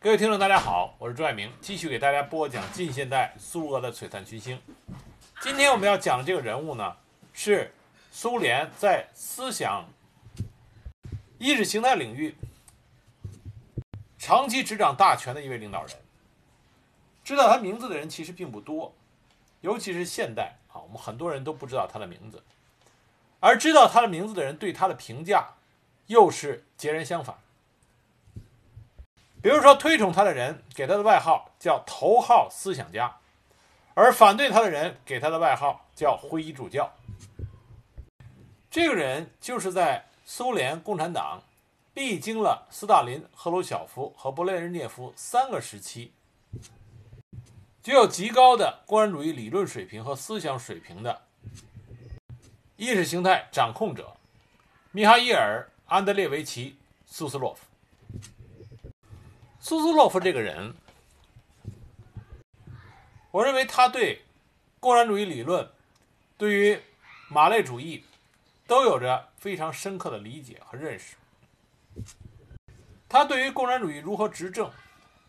各位听众，大家好，我是朱爱明，继续给大家播讲近现代苏俄的璀璨群星。今天我们要讲的这个人物呢，是苏联在思想、意识形态领域长期执掌大权的一位领导人。知道他名字的人其实并不多，尤其是现代啊，我们很多人都不知道他的名字，而知道他的名字的人对他的评价又是截然相反。比如说，推崇他的人给他的外号叫“头号思想家”，而反对他的人给他的外号叫“灰衣主教”。这个人就是在苏联共产党历经了斯大林、赫鲁晓夫和勃列日涅夫三个时期，具有极高的共产主义理论水平和思想水平的意识形态掌控者——米哈伊尔·安德烈维奇·苏斯洛夫。苏斯洛夫这个人，我认为他对共产主义理论、对于马列主义都有着非常深刻的理解和认识。他对于共产主义如何执政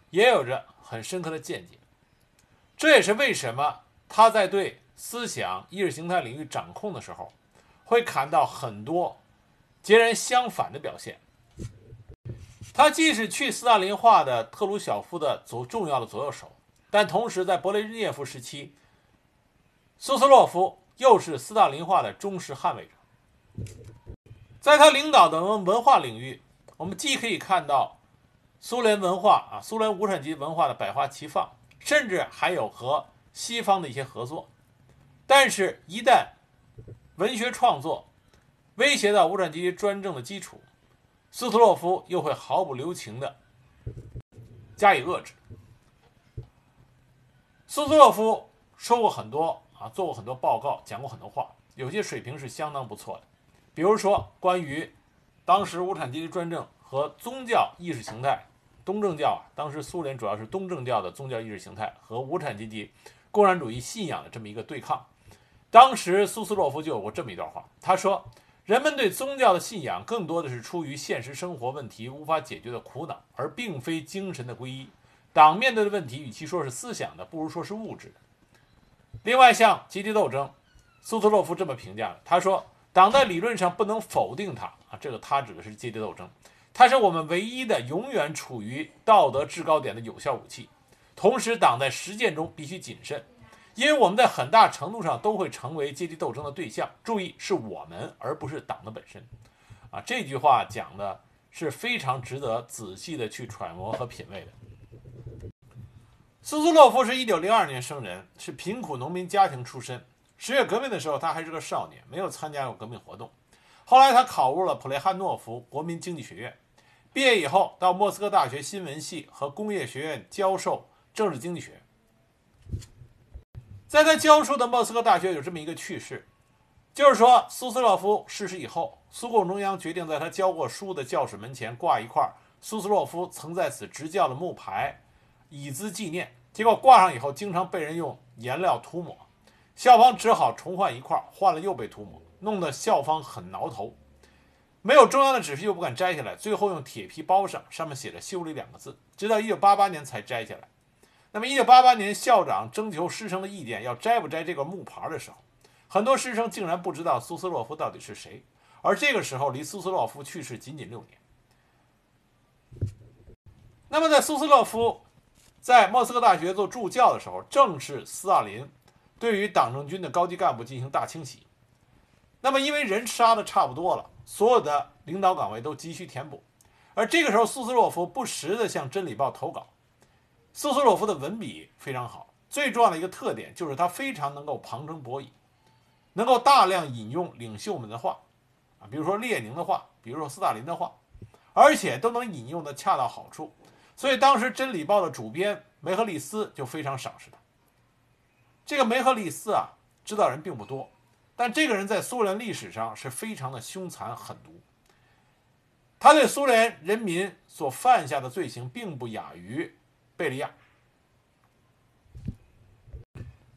也有着很深刻的见解。这也是为什么他在对思想意识形态领域掌控的时候，会看到很多截然相反的表现。他既是去斯大林化的特鲁晓夫的左重要的左右手，但同时在勃列日涅夫时期，苏斯洛夫又是斯大林化的忠实捍卫者。在他领导的文文化领域，我们既可以看到苏联文化啊，苏联无产阶级文化的百花齐放，甚至还有和西方的一些合作。但是，一旦文学创作威胁到无产阶级专政的基础，苏斯洛夫又会毫不留情地加以遏制。苏斯洛夫说过很多啊，做过很多报告，讲过很多话，有些水平是相当不错的。比如说，关于当时无产阶级专政和宗教意识形态、东正教啊，当时苏联主要是东正教的宗教意识形态和无产阶级共产主义信仰的这么一个对抗。当时苏斯洛夫就有过这么一段话，他说。人们对宗教的信仰更多的是出于现实生活问题无法解决的苦恼，而并非精神的皈依。党面对的问题，与其说是思想的，不如说是物质的。另外，像阶级斗争，苏特洛夫这么评价的：他说，党在理论上不能否定它啊，这个他指的是阶级斗争，它是我们唯一的、永远处于道德制高点的有效武器。同时，党在实践中必须谨慎。因为我们在很大程度上都会成为阶级斗争的对象。注意，是我们，而不是党的本身。啊，这句话讲的是非常值得仔细的去揣摩和品味的。苏斯洛夫是一九零二年生人，是贫苦农民家庭出身。十月革命的时候，他还是个少年，没有参加过革命活动。后来，他考入了普雷汉诺夫国民经济学院，毕业以后到莫斯科大学新闻系和工业学院教授政治经济学。在他教书的莫斯科大学有这么一个趣事，就是说苏斯洛夫逝世以后，苏共中央决定在他教过书的教室门前挂一块苏斯洛夫曾在此执教的木牌，以资纪念。结果挂上以后，经常被人用颜料涂抹，校方只好重换一块，换了又被涂抹，弄得校方很挠头。没有中央的指示又不敢摘下来，最后用铁皮包上，上面写着“修理”两个字，直到1988年才摘下来。那么，一九八八年，校长征求师生的意见，要摘不摘这个木牌的时候，很多师生竟然不知道苏斯洛夫到底是谁。而这个时候，离苏斯洛夫去世仅仅六年。那么，在苏斯洛夫在莫斯科大学做助教的时候，正是斯大林对于党政军的高级干部进行大清洗。那么，因为人杀的差不多了，所有的领导岗位都急需填补。而这个时候，苏斯洛夫不时地向《真理报》投稿。苏斯洛夫的文笔非常好，最重要的一个特点就是他非常能够旁征博引，能够大量引用领袖们的话，啊，比如说列宁的话，比如说斯大林的话，而且都能引用的恰到好处。所以当时《真理报》的主编梅赫利斯就非常赏识他。这个梅赫利斯啊，知道人并不多，但这个人在苏联历史上是非常的凶残狠毒。他对苏联人民所犯下的罪行，并不亚于。贝利亚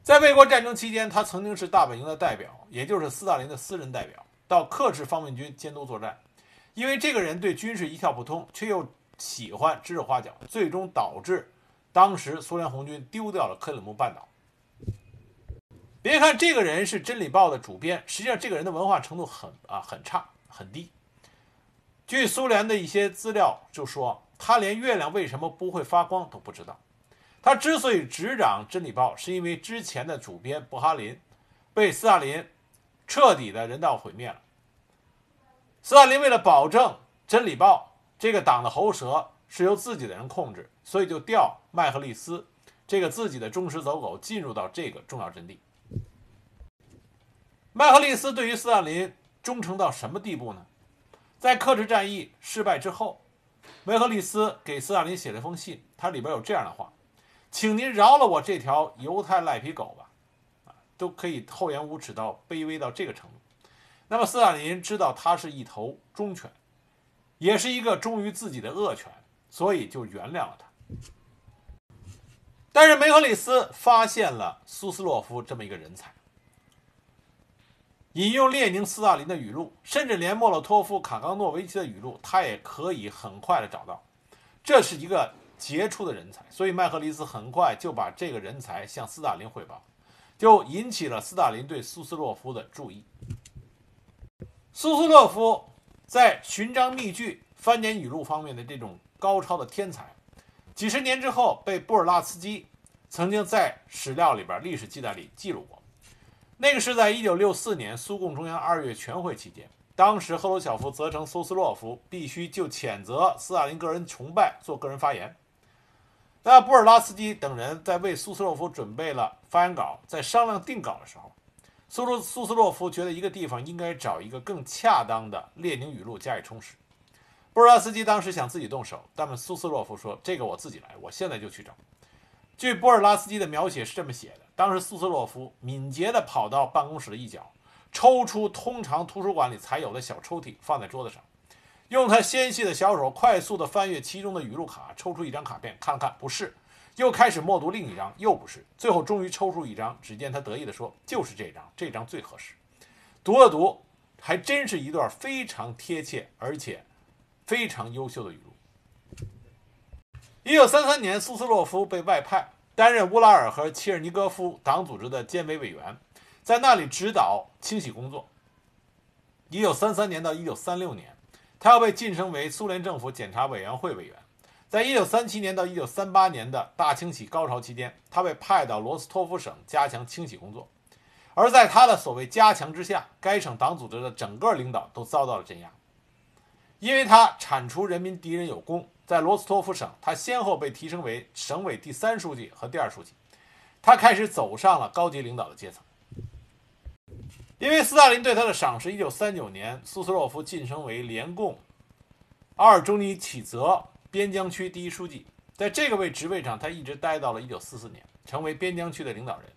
在卫国战争期间，他曾经是大本营的代表，也就是斯大林的私人代表，到克制方面军监督作战。因为这个人对军事一窍不通，却又喜欢指手画脚，最终导致当时苏联红军丢掉了克里姆半岛。别看这个人是《真理报》的主编，实际上这个人的文化程度很啊很差很低。据苏联的一些资料就说，他连月亮为什么不会发光都不知道。他之所以执掌《真理报》，是因为之前的主编布哈林被斯大林彻底的人道毁灭了。斯大林为了保证《真理报》这个党的喉舌是由自己的人控制，所以就调麦赫利斯这个自己的忠实走狗进入到这个重要阵地。麦克利斯对于斯大林忠诚到什么地步呢？在克制战役失败之后，麦克利斯给斯大林写了封信，它里边有这样的话：“请您饶了我这条犹太赖皮狗吧。”啊，都可以厚颜无耻到卑微到这个程度。那么斯大林知道他是一头忠犬，也是一个忠于自己的恶犬，所以就原谅了他。但是梅克里斯发现了苏斯洛夫这么一个人才。引用列宁、斯大林的语录，甚至连莫洛托夫、卡冈诺维奇的语录，他也可以很快的找到。这是一个杰出的人才，所以麦克利斯很快就把这个人才向斯大林汇报，就引起了斯大林对苏斯洛夫的注意。苏斯洛夫在寻章觅句、翻点语录方面的这种高超的天才，几十年之后被布尔拉斯基曾经在史料里边、历史记载里记录过。那个是在1964年苏共中央二月全会期间，当时赫鲁晓夫责成苏斯洛夫必须就谴责斯大林个人崇拜做个人发言。那布尔拉斯基等人在为苏斯洛夫准备了发言稿，在商量定稿的时候，苏苏苏斯洛夫觉得一个地方应该找一个更恰当的列宁语录加以充实。布尔拉斯基当时想自己动手，但是苏斯洛夫说：“这个我自己来，我现在就去找。”据波尔拉斯基的描写是这么写的：当时苏斯洛夫敏捷地跑到办公室的一角，抽出通常图书馆里才有的小抽屉，放在桌子上，用他纤细的小手快速地翻阅其中的语录卡，抽出一张卡片看了看，不是，又开始默读另一张，又不是，最后终于抽出一张。只见他得意地说：“就是这张，这张最合适。”读了读，还真是一段非常贴切而且非常优秀的语录。一九三三年，苏斯洛夫被外派担任乌拉尔和切尔尼戈夫党组织的监委委员，在那里指导清洗工作。一九三三年到一九三六年，他要被晋升为苏联政府检察委员会委员。在一九三七年到一九三八年的大清洗高潮期间，他被派到罗斯托夫省加强清洗工作。而在他的所谓加强之下，该省党组织的整个领导都遭到了镇压，因为他铲除人民敌人有功。在罗斯托夫省，他先后被提升为省委第三书记和第二书记，他开始走上了高级领导的阶层。因为斯大林对他的赏识，一九三九年，苏斯洛夫晋升为联共阿尔中尼启泽边疆区第一书记，在这个位职位上，他一直待到了一九四四年，成为边疆区的领导人。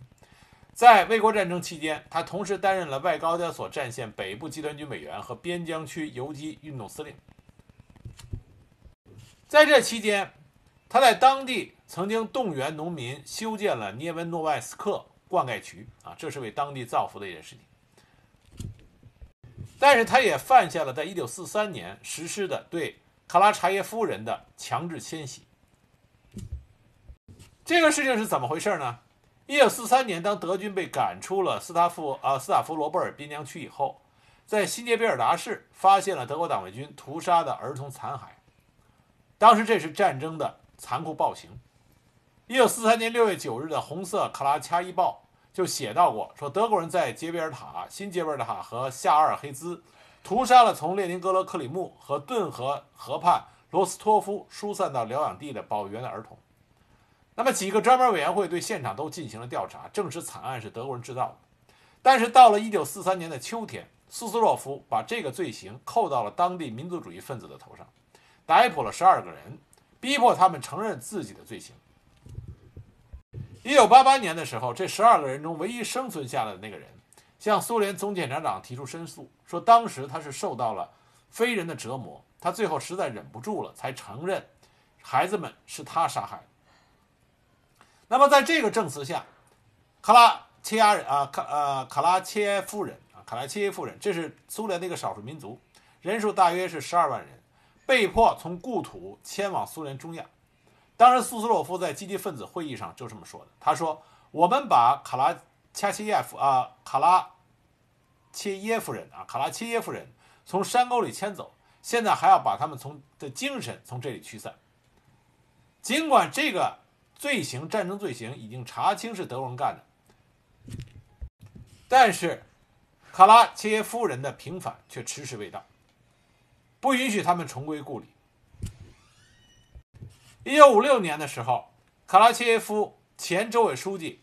在卫国战争期间，他同时担任了外高加索战线北部集团军委员和边疆区游击运动司令。在这期间，他在当地曾经动员农民修建了涅文诺外斯克灌溉渠啊，这是为当地造福的一件事情。但是，他也犯下了在1943年实施的对卡拉查耶夫人的强制迁徙。这个事情是怎么回事呢？1943年，当德军被赶出了斯塔夫啊斯塔夫罗波尔边疆区以后，在新杰贝尔达市发现了德国党卫军屠杀的儿童残骸。当时这是战争的残酷暴行。一九四三年六月九日的《红色卡拉恰伊报》就写到过，说德国人在杰贝尔塔、新杰贝尔塔和夏尔黑兹屠杀了从列宁格勒克里木和顿河河畔罗斯托夫疏散到疗养地的保育员的儿童。那么几个专门委员会对现场都进行了调查，证实惨案是德国人制造的。但是到了一九四三年的秋天，苏斯洛夫把这个罪行扣到了当地民族主义分子的头上。逮捕了十二个人，逼迫他们承认自己的罪行。一九八八年的时候，这十二个人中唯一生存下来的那个人，向苏联总检察长提出申诉，说当时他是受到了非人的折磨，他最后实在忍不住了，才承认孩子们是他杀害的。那么在这个证词下，卡拉切亚人啊，卡呃卡拉切夫人啊，卡拉切夫人，这是苏联的一个少数民族，人数大约是十二万人。被迫从故土迁往苏联中亚。当时苏斯洛夫在基地分子会议上就这么说的：“他说，我们把卡拉恰切耶夫啊，卡拉切耶夫人啊，卡拉切耶夫人从山沟里迁走，现在还要把他们从的精神从这里驱散。尽管这个罪行，战争罪行已经查清是德国人干的，但是卡拉切耶夫人的平反却迟迟未到，不允许他们重归故里。”一九五六年的时候，卡拉切耶夫前州委书记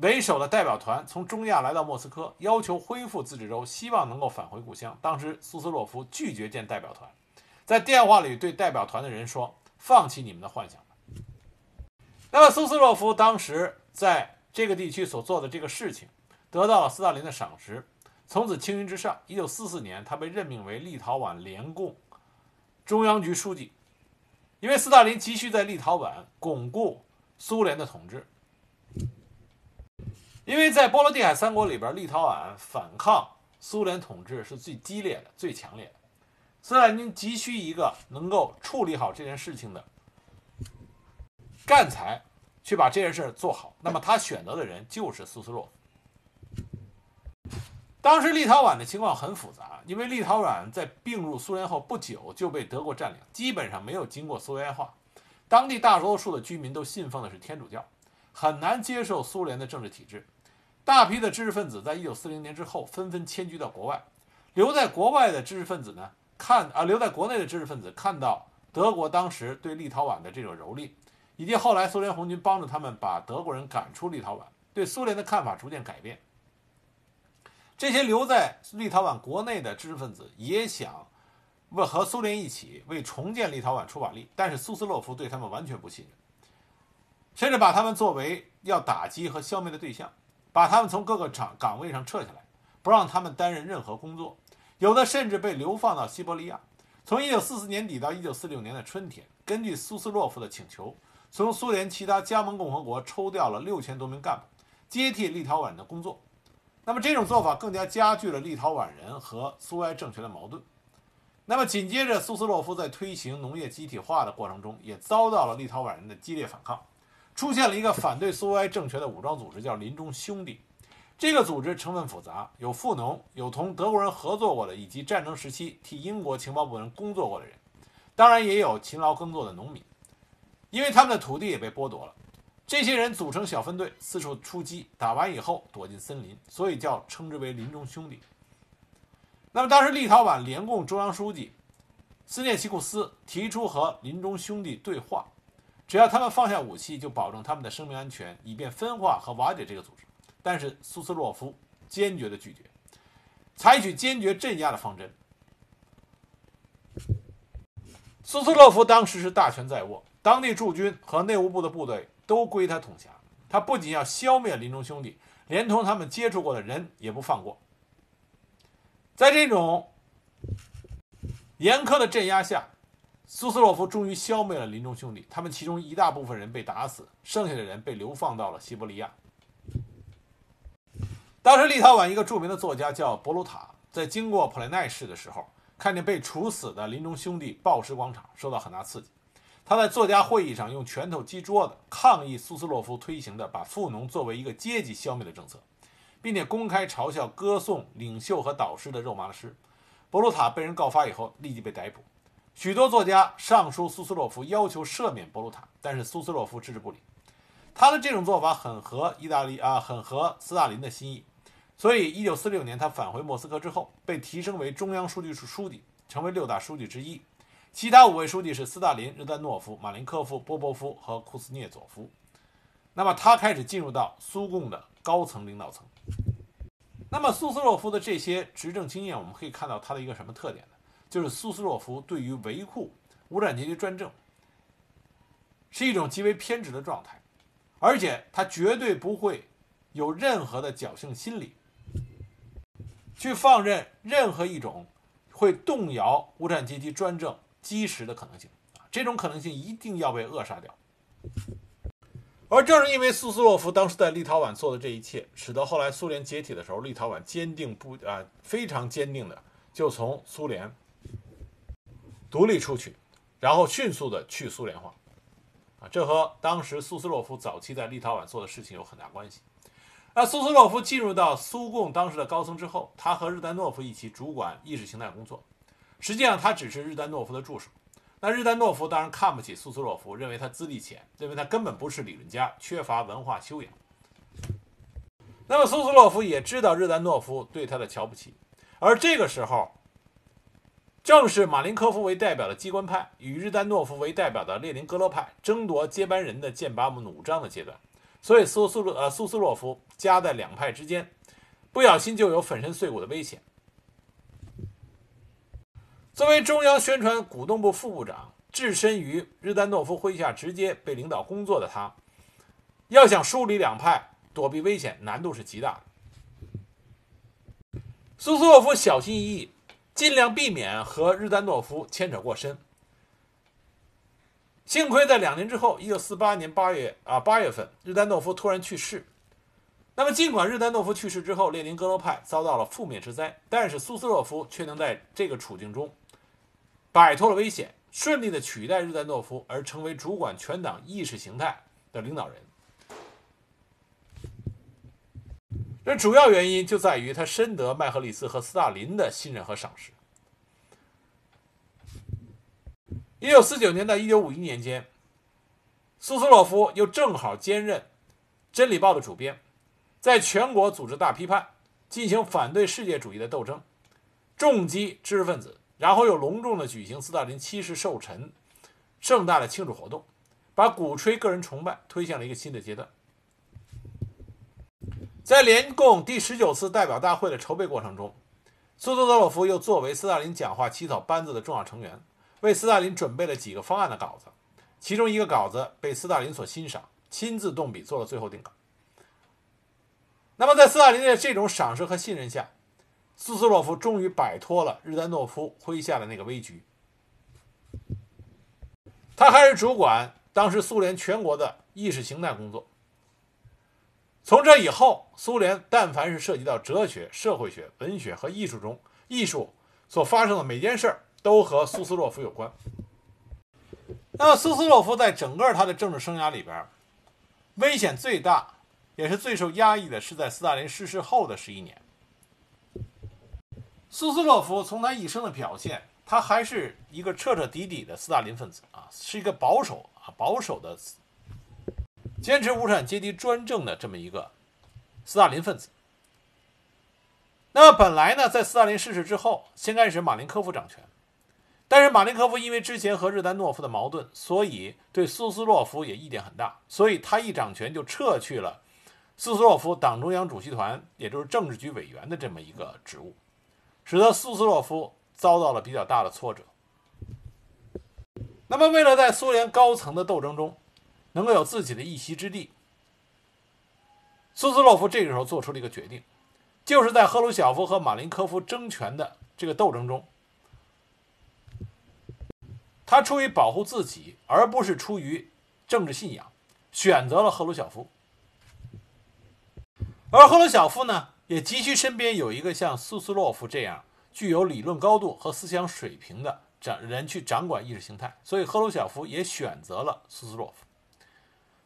为首的代表团从中亚来到莫斯科，要求恢复自治州，希望能够返回故乡。当时苏斯洛夫拒绝见代表团，在电话里对代表团的人说：“放弃你们的幻想。”那么苏斯洛夫当时在这个地区所做的这个事情，得到了斯大林的赏识，从此青云直上。一九四四年，他被任命为立陶宛联共中央局书记。因为斯大林急需在立陶宛巩固苏联的统治，因为在波罗的海三国里边，立陶宛反抗苏联统治是最激烈的、最强烈的。斯大林急需一个能够处理好这件事情的干才，去把这件事做好。那么他选择的人就是苏斯洛夫。当时立陶宛的情况很复杂，因为立陶宛在并入苏联后不久就被德国占领，基本上没有经过苏维埃化。当地大多数的居民都信奉的是天主教，很难接受苏联的政治体制。大批的知识分子在一九四零年之后纷纷迁居到国外，留在国外的知识分子呢，看啊，留在国内的知识分子看到德国当时对立陶宛的这种蹂躏，以及后来苏联红军帮助他们把德国人赶出立陶宛，对苏联的看法逐渐改变。这些留在立陶宛国内的知识分子也想为和苏联一起为重建立陶宛出把力，但是苏斯洛夫对他们完全不信任，甚至把他们作为要打击和消灭的对象，把他们从各个岗岗位上撤下来，不让他们担任任何工作，有的甚至被流放到西伯利亚。从1944年底到1946年的春天，根据苏斯洛夫的请求，从苏联其他加盟共和国抽调了六千多名干部，接替立陶宛的工作。那么这种做法更加加剧了立陶宛人和苏维埃政权的矛盾。那么紧接着，苏斯洛夫在推行农业集体化的过程中，也遭到了立陶宛人的激烈反抗，出现了一个反对苏维埃政权的武装组织，叫林中兄弟。这个组织成分复杂，有富农，有同德国人合作过的，以及战争时期替英国情报部门工作过的人，当然也有勤劳耕作的农民，因为他们的土地也被剥夺了。这些人组成小分队，四处出击，打完以后躲进森林，所以叫称之为“林中兄弟”。那么，当时立陶宛联共中央书记斯涅奇库斯提出和林中兄弟对话，只要他们放下武器，就保证他们的生命安全，以便分化和瓦解这个组织。但是苏斯洛夫坚决的拒绝，采取坚决镇压的方针。苏斯洛夫当时是大权在握，当地驻军和内务部的部队。都归他统辖。他不仅要消灭林中兄弟，连同他们接触过的人也不放过。在这种严苛的镇压下，苏斯洛夫终于消灭了林中兄弟。他们其中一大部分人被打死，剩下的人被流放到了西伯利亚。当时，立陶宛一个著名的作家叫博鲁塔，在经过普雷奈市的时候，看见被处死的林中兄弟暴尸广场，受到很大刺激。他在作家会议上用拳头击桌子，抗议苏斯洛夫推行的把富农作为一个阶级消灭的政策，并且公开嘲笑、歌颂领袖和导师的肉麻的诗。博鲁塔被人告发以后，立即被逮捕。许多作家上书苏斯洛夫，要求赦免博鲁塔，但是苏斯洛夫置之不理。他的这种做法很合意大利啊，很合斯大林的心意。所以，一九四六年他返回莫斯科之后，被提升为中央书记处书记，成为六大书记之一。其他五位书记是斯大林、日丹诺夫、马林科夫、波波夫和库斯涅佐夫。那么他开始进入到苏共的高层领导层。那么苏斯洛夫的这些执政经验，我们可以看到他的一个什么特点呢？就是苏斯洛夫对于维护无产阶级专政是一种极为偏执的状态，而且他绝对不会有任何的侥幸心理，去放任任何一种会动摇无产阶级专政。基石的可能性啊，这种可能性一定要被扼杀掉。而正是因为苏斯洛夫当时在立陶宛做的这一切，使得后来苏联解体的时候，立陶宛坚定不啊非常坚定的就从苏联独立出去，然后迅速的去苏联化。啊，这和当时苏斯洛夫早期在立陶宛做的事情有很大关系。那苏斯洛夫进入到苏共当时的高层之后，他和日丹诺夫一起主管意识形态工作。实际上，他只是日丹诺夫的助手。那日丹诺夫当然看不起苏斯洛夫，认为他资历浅，认为他根本不是理论家，缺乏文化修养。那么苏斯洛夫也知道日丹诺夫对他的瞧不起，而这个时候，正是马林科夫为代表的机关派与日丹诺夫为代表的列宁格勒派争夺接班人的剑拔弩张的阶段，所以苏苏洛呃苏斯洛夫夹在两派之间，不小心就有粉身碎骨的危险。作为中央宣传鼓动部副部长，置身于日丹诺夫麾下直接被领导工作的他，要想梳理两派、躲避危险，难度是极大的。苏斯洛夫小心翼翼，尽量避免和日丹诺夫牵扯过深。幸亏在两年之后，一九四八年八月啊八月份，日丹诺夫突然去世。那么，尽管日丹诺夫去世之后，列宁格勒派遭到了覆灭之灾，但是苏斯洛夫却能在这个处境中。摆脱了危险，顺利的取代日丹诺夫，而成为主管全党意识形态的领导人。这主要原因就在于他深得麦赫里斯和斯大林的信任和赏识。一九四九年到一九五一年间，苏斯洛夫又正好兼任《真理报》的主编，在全国组织大批判，进行反对世界主义的斗争，重击知识分子。然后又隆重的举行斯大林七世寿辰盛大的庆祝活动，把鼓吹个人崇拜推向了一个新的阶段。在联共第十九次代表大会的筹备过程中，苏斯洛夫又作为斯大林讲话起草班子的重要成员，为斯大林准备了几个方案的稿子，其中一个稿子被斯大林所欣赏，亲自动笔做了最后定稿。那么，在斯大林的这种赏识和信任下，苏斯洛夫终于摆脱了日丹诺夫麾下的那个危局。他还是主管当时苏联全国的意识形态工作。从这以后，苏联但凡是涉及到哲学、社会学、文学和艺术中，艺术所发生的每件事儿都和苏斯洛夫有关。那么，苏斯洛夫在整个他的政治生涯里边，危险最大，也是最受压抑的，是在斯大林逝世后的十一年。苏斯洛夫从他一生的表现，他还是一个彻彻底底的斯大林分子啊，是一个保守啊保守的、坚持无产阶级专政的这么一个斯大林分子。那么本来呢，在斯大林逝世之后，先开始马林科夫掌权，但是马林科夫因为之前和日丹诺夫的矛盾，所以对苏斯洛夫也意见很大，所以他一掌权就撤去了苏斯洛夫党中央主席团，也就是政治局委员的这么一个职务。使得苏斯洛夫遭到了比较大的挫折。那么，为了在苏联高层的斗争中能够有自己的一席之地，苏斯洛夫这个时候做出了一个决定，就是在赫鲁晓夫和马林科夫争权的这个斗争中，他出于保护自己，而不是出于政治信仰，选择了赫鲁晓夫。而赫鲁晓夫呢？也急需身边有一个像苏斯洛夫这样具有理论高度和思想水平的掌人去掌管意识形态，所以赫鲁晓夫也选择了苏斯洛夫。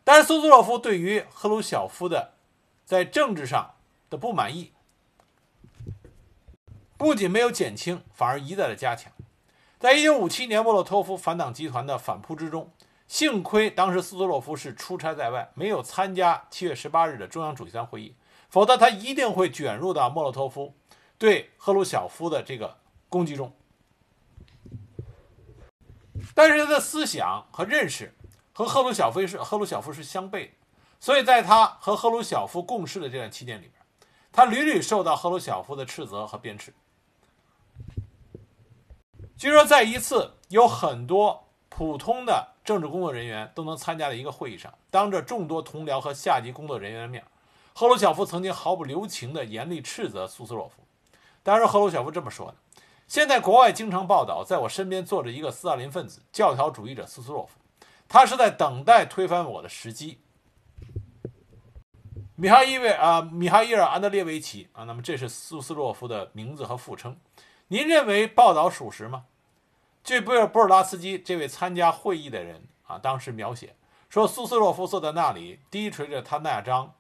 但是苏斯洛夫对于赫鲁晓夫的在政治上的不满意，不仅没有减轻，反而一再的加强。在一九五七年莫洛托夫反党集团的反扑之中，幸亏当时苏斯洛夫是出差在外，没有参加七月十八日的中央主席团会议。否则，他一定会卷入到莫洛托夫对赫鲁晓夫的这个攻击中。但是他的思想和认识和赫鲁晓夫是赫鲁晓夫是相悖的，所以在他和赫鲁晓夫共事的这段期间里边，他屡屡受到赫鲁晓夫的斥责和鞭笞。据说，在一次有很多普通的政治工作人员都能参加的一个会议上，当着众多同僚和下级工作人员的面。赫鲁晓夫曾经毫不留情地严厉斥责苏斯洛夫。当时赫鲁晓夫这么说的：“现在国外经常报道，在我身边坐着一个斯大林分子、教条主义者苏斯洛夫，他是在等待推翻我的时机。”米哈伊维啊，米哈伊尔·安德烈维奇啊，那么这是苏斯洛夫的名字和副称。您认为报道属实吗？据布尔布尔拉斯基这位参加会议的人啊，当时描写说，苏斯洛夫坐在那里，低垂着他那张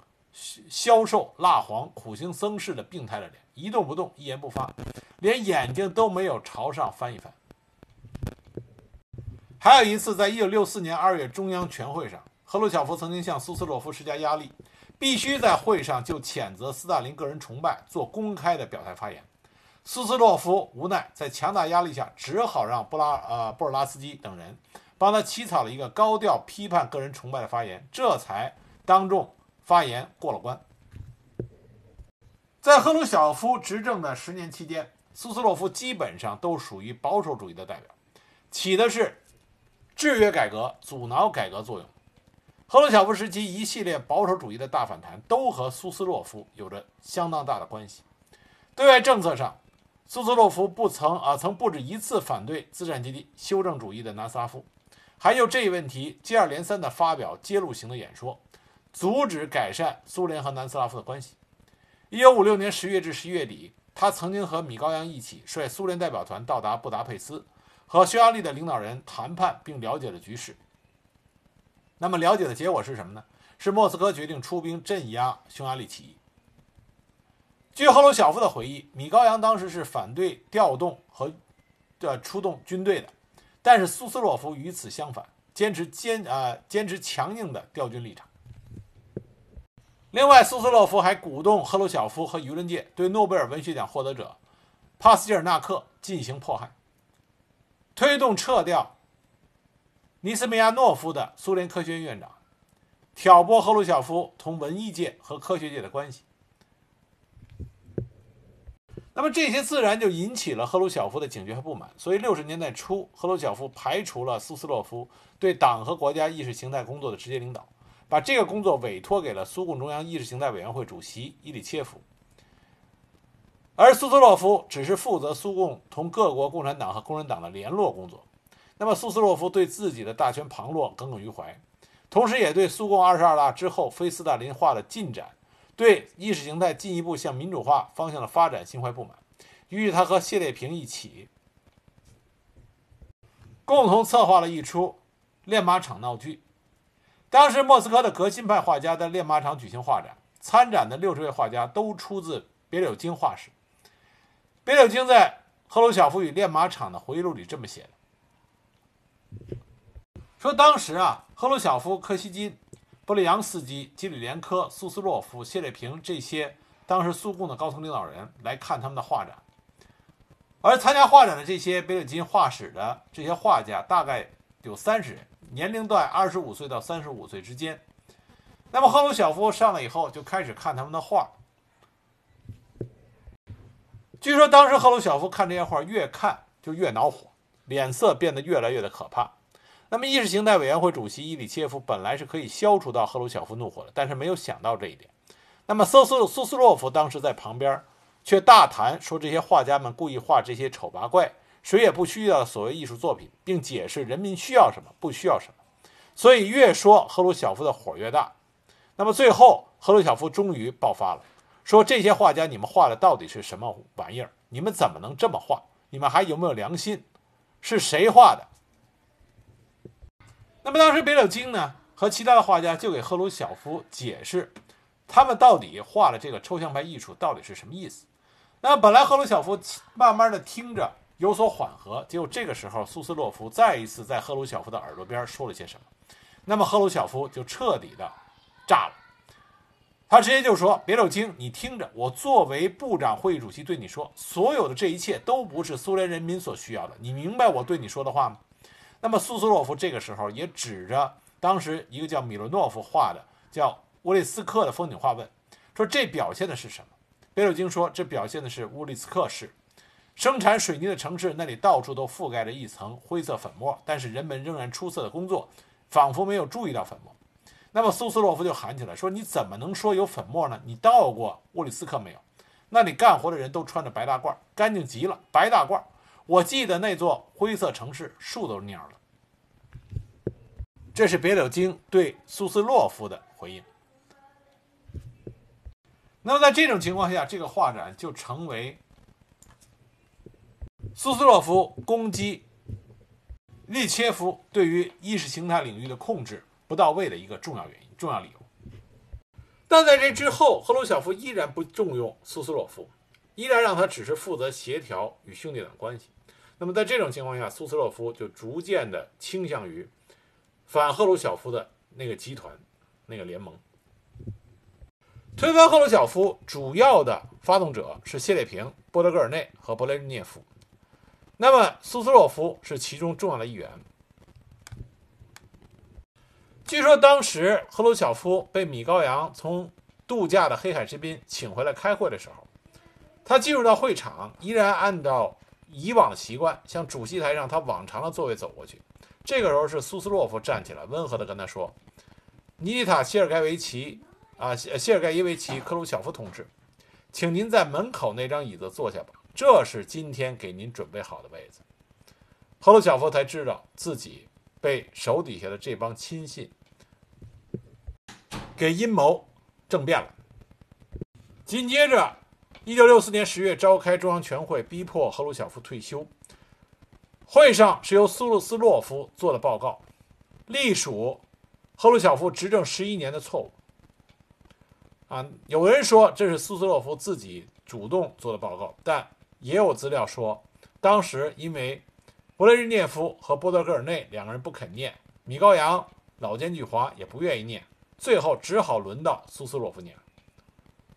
消瘦、蜡黄、苦行僧式的病态的脸，一动不动，一言不发，连眼睛都没有朝上翻一翻。还有一次，在一九六四年二月中央全会上，赫鲁晓夫曾经向苏斯洛夫施加压力，必须在会上就谴责斯大林个人崇拜做公开的表态发言。苏斯洛夫无奈，在强大压力下，只好让布拉呃布尔拉斯基等人帮他起草了一个高调批判个人崇拜的发言，这才当众发言过了关。在赫鲁晓夫执政的十年期间，苏斯洛夫基本上都属于保守主义的代表，起的是制约改革、阻挠改革作用。赫鲁晓夫时期一系列保守主义的大反弹，都和苏斯洛夫有着相当大的关系。对外政策上，苏斯洛夫不曾啊曾不止一次反对资产阶级修正主义的南斯拉夫，还就这一问题接二连三地发表揭露型的演说，阻止改善苏联和南斯拉夫的关系。一九五六年十月至十一月底，他曾经和米高扬一起率苏联代表团到达布达佩斯，和匈牙利的领导人谈判，并了解了局势。那么了解的结果是什么呢？是莫斯科决定出兵镇压匈牙利起义。据赫鲁晓夫的回忆，米高扬当时是反对调动和的出动军队的，但是苏斯洛夫与此相反，坚持坚呃坚持强硬的调军立场。另外，苏斯洛夫还鼓动赫鲁晓夫和舆论界对诺贝尔文学奖获得者帕斯捷尔纳克进行迫害，推动撤掉尼斯梅亚诺夫的苏联科学院院长，挑拨赫鲁晓夫同文艺界和科学界的关系。那么这些自然就引起了赫鲁晓夫的警觉和不满，所以六十年代初，赫鲁晓夫排除了苏斯洛夫对党和国家意识形态工作的直接领导。把这个工作委托给了苏共中央意识形态委员会主席伊里切夫，而苏斯洛夫只是负责苏共同各国共产党和工人党的联络工作。那么苏斯洛夫对自己的大权旁落耿耿于怀，同时也对苏共二十二大之后非斯大林化的进展，对意识形态进一步向民主化方向的发展心怀不满。于是他和谢列平一起，共同策划了一出练马场闹剧。当时，莫斯科的革新派画家在练马场举行画展，参展的六十位画家都出自别柳京画室。别柳京在赫鲁晓夫与练马场的回忆录里这么写的：说当时啊，赫鲁晓夫、柯西金、布里扬斯基、基里连科、苏斯洛夫、谢列平这些当时苏共的高层领导人来看他们的画展，而参加画展的这些别柳京画室的这些画家大概有三十人。年龄段二十五岁到三十五岁之间，那么赫鲁晓夫上来以后就开始看他们的画。据说当时赫鲁晓夫看这些画，越看就越恼火，脸色变得越来越的可怕。那么意识形态委员会主席伊里切夫本来是可以消除到赫鲁晓夫怒火的，但是没有想到这一点。那么苏斯苏斯洛夫当时在旁边却大谈说这些画家们故意画这些丑八怪。谁也不需要所谓艺术作品，并解释人民需要什么，不需要什么。所以越说赫鲁晓夫的火越大。那么最后，赫鲁晓夫终于爆发了，说：“这些画家，你们画的到底是什么玩意儿？你们怎么能这么画？你们还有没有良心？是谁画的？”那么当时别柳京呢和其他的画家就给赫鲁晓夫解释，他们到底画了这个抽象派艺术到底是什么意思。那本来赫鲁晓夫慢慢的听着。有所缓和，结果这个时候，苏斯洛夫再一次在赫鲁晓夫的耳朵边说了些什么，那么赫鲁晓夫就彻底的炸了，他直接就说：“别柳京，你听着，我作为部长会议主席对你说，所有的这一切都不是苏联人民所需要的，你明白我对你说的话吗？”那么苏斯洛夫这个时候也指着当时一个叫米罗诺夫画的叫乌利斯克的风景画问，说：“这表现的是什么？”别柳京说：“这表现的是乌利斯克市。”生产水泥的城市，那里到处都覆盖着一层灰色粉末，但是人们仍然出色的工作，仿佛没有注意到粉末。那么苏斯洛夫就喊起来说：“你怎么能说有粉末呢？你到过乌里斯克没有？那里干活的人都穿着白大褂，干净极了，白大褂。我记得那座灰色城市，树都是蔫了。”这是别柳京对苏斯洛夫的回应。那么在这种情况下，这个画展就成为。苏斯洛夫攻击利切夫对于意识形态领域的控制不到位的一个重要原因、重要理由。但在这之后，赫鲁晓夫依然不重用苏斯洛夫，依然让他只是负责协调与兄弟党关系。那么在这种情况下，苏斯洛夫就逐渐的倾向于反赫鲁晓夫的那个集团、那个联盟。推翻赫鲁晓夫主要的发动者是谢列平、波德戈尔内和勃列日涅夫。那么苏斯洛夫是其中重要的一员。据说当时赫鲁晓夫被米高扬从度假的黑海之滨请回来开会的时候，他进入到会场，依然按照以往的习惯，向主席台上他往常的座位走过去。这个时候是苏斯洛夫站起来，温和地跟他说：“尼基塔·谢尔盖维奇，啊，谢尔盖耶维奇·克鲁晓夫同志，请您在门口那张椅子坐下吧，这是今天给您准备好的位子。”赫鲁晓夫才知道自己被手底下的这帮亲信给阴谋政变了。紧接着，1964年10月召开中央全会，逼迫赫鲁晓夫退休。会上是由苏鲁斯洛夫做的报告，隶属赫鲁晓夫执政十一年的错误。啊，有人说这是苏斯洛夫自己主动做的报告，但也有资料说，当时因为勃列日涅夫和波德戈尔内两个人不肯念，米高扬老奸巨猾也不愿意念，最后只好轮到苏斯洛夫念。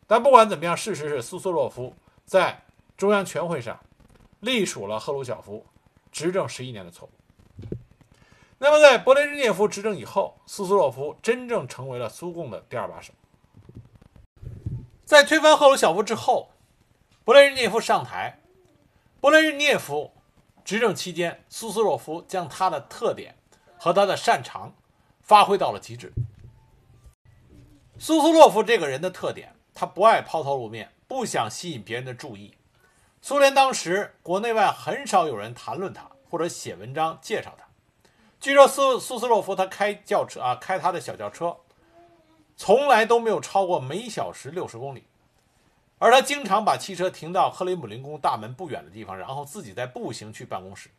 但不管怎么样，事实是苏斯洛夫在中央全会上隶属了赫鲁晓夫。执政十一年的错误。那么，在勃列日涅夫执政以后，苏斯洛夫真正成为了苏共的第二把手。在推翻赫鲁晓夫之后，勃列日涅夫上台。勃列日涅夫执政期间，苏斯洛夫将他的特点和他的擅长发挥到了极致。苏斯洛夫这个人的特点，他不爱抛头露面，不想吸引别人的注意。苏联当时国内外很少有人谈论他或者写文章介绍他。据说苏苏斯洛夫他开轿车啊，开他的小轿车，从来都没有超过每小时六十公里，而他经常把汽车停到克里姆林宫大门不远的地方，然后自己再步行去办公室。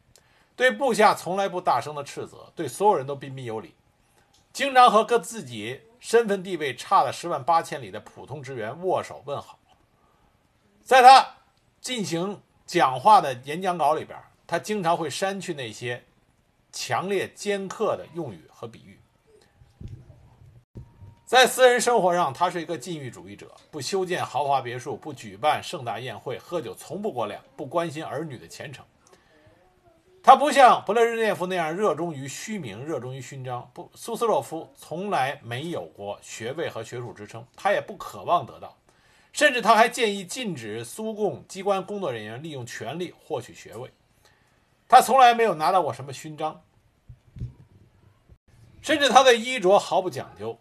对部下从来不大声的斥责，对所有人都彬彬有礼，经常和跟自己身份地位差了十万八千里的普通职员握手问好。在他。进行讲话的演讲稿里边，他经常会删去那些强烈尖刻的用语和比喻。在私人生活上，他是一个禁欲主义者，不修建豪华别墅，不举办盛大宴会，喝酒从不过量，不关心儿女的前程。他不像勃列日涅夫那样热衷于虚名，热衷于勋章。不，苏斯洛夫从来没有过学位和学术职称，他也不渴望得到。甚至他还建议禁止苏共机关工作人员利用权力获取学位。他从来没有拿到过什么勋章，甚至他的衣着毫不讲究，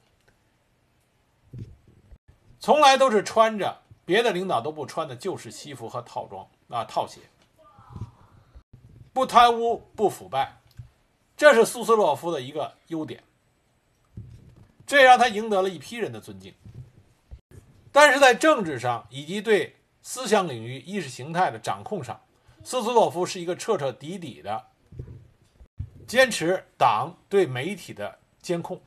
从来都是穿着别的领导都不穿的旧式西服和套装啊套鞋。不贪污，不腐败，这是苏斯洛夫的一个优点，这让他赢得了一批人的尊敬。但是在政治上以及对思想领域、意识形态的掌控上，苏斯洛夫是一个彻彻底底的坚持党对媒体的监控。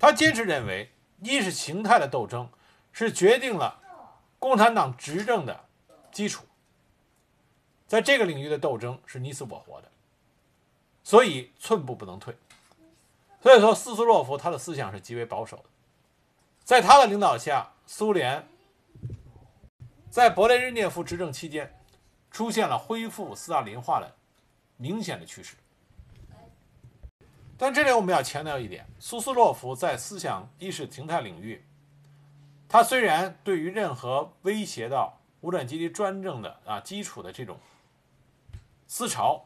他坚持认为，意识形态的斗争是决定了共产党执政的基础，在这个领域的斗争是你死我活的，所以寸步不能退。所以说，斯斯洛夫他的思想是极为保守的。在他的领导下，苏联在勃列日涅夫执政期间出现了恢复斯大林化的明显的趋势。但这里我们要强调一点：苏斯洛夫在思想意识形态领域，他虽然对于任何威胁到无产阶级专政的啊基础的这种思潮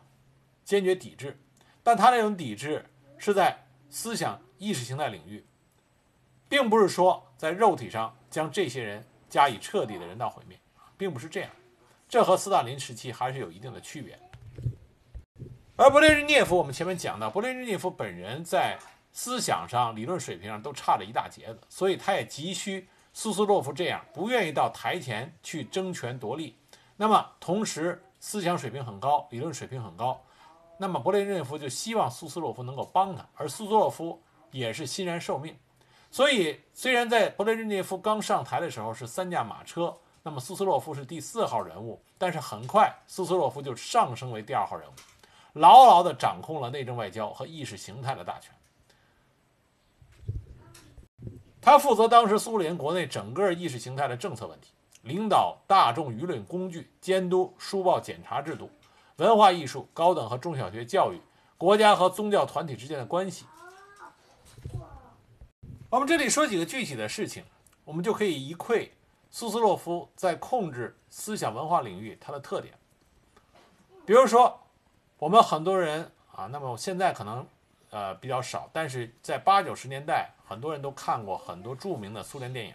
坚决抵制，但他那种抵制是在思想意识形态领域。并不是说在肉体上将这些人加以彻底的人道毁灭，并不是这样，这和斯大林时期还是有一定的区别。而勃列日涅夫，我们前面讲到，勃列日涅夫本人在思想上、理论水平上都差了一大截子，所以他也急需苏斯洛夫这样不愿意到台前去争权夺利，那么同时思想水平很高，理论水平很高。那么勃列日涅夫就希望苏斯洛夫能够帮他，而苏斯洛夫也是欣然受命。所以，虽然在勃列日涅夫刚上台的时候是三驾马车，那么苏斯洛夫是第四号人物，但是很快苏斯洛夫就上升为第二号人物，牢牢地掌控了内政外交和意识形态的大权。他负责当时苏联国内整个意识形态的政策问题，领导大众舆论工具，监督书报检查制度。文化艺术、高等和中小学教育、国家和宗教团体之间的关系。我们这里说几个具体的事情，我们就可以一窥苏斯洛夫在控制思想文化领域他的特点。比如说，我们很多人啊，那么现在可能呃比较少，但是在八九十年代，很多人都看过很多著名的苏联电影。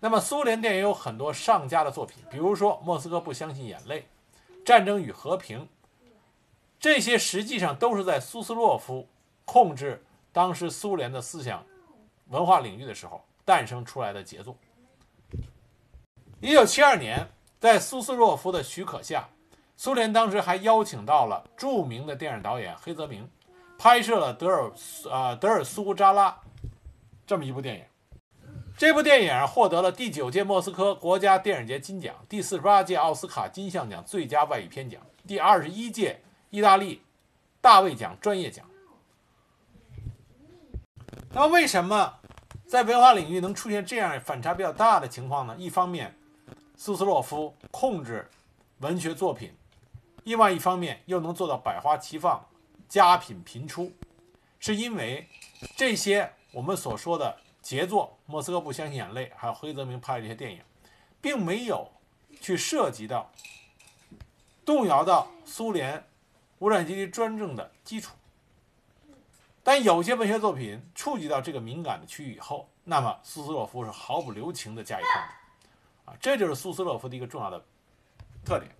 那么苏联电影有很多上佳的作品，比如说《莫斯科不相信眼泪》。战争与和平，这些实际上都是在苏斯洛夫控制当时苏联的思想文化领域的时候诞生出来的杰作。一九七二年，在苏斯洛夫的许可下，苏联当时还邀请到了著名的电影导演黑泽明，拍摄了德尔呃德尔苏扎拉这么一部电影。这部电影获得了第九届莫斯科国家电影节金奖、第四十八届奥斯卡金像奖最佳外语片奖、第二十一届意大利大卫奖专业奖。那么，为什么在文化领域能出现这样反差比较大的情况呢？一方面，苏斯洛夫控制文学作品；另外一方面，又能做到百花齐放、佳品频出，是因为这些我们所说的。杰作《莫斯科不相信眼泪》，还有黑泽明拍的这些电影，并没有去涉及到动摇到苏联无产阶级专政的基础。但有些文学作品触及到这个敏感的区域以后，那么苏斯洛夫是毫不留情的加以控制。啊，这就是苏斯洛夫的一个重要的特点。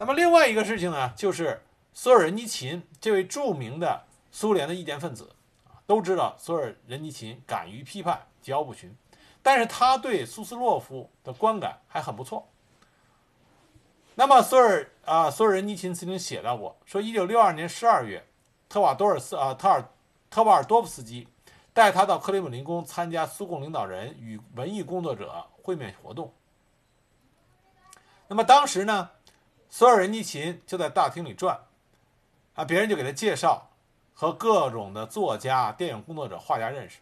那么另外一个事情呢，就是索尔仁尼琴这位著名的苏联的意见分子。都知道索尔仁尼琴敢于批判，桀骜不驯，但是他对苏斯洛夫的观感还很不错。那么索尔啊，索尔仁尼琴曾经写到过，说一九六二年十二月，特瓦多尔斯啊特尔特瓦尔多夫斯基带他到克里姆林宫参加苏共领导人与文艺工作者会面活动。那么当时呢，索尔仁尼琴就在大厅里转，啊，别人就给他介绍。和各种的作家、电影工作者、画家认识，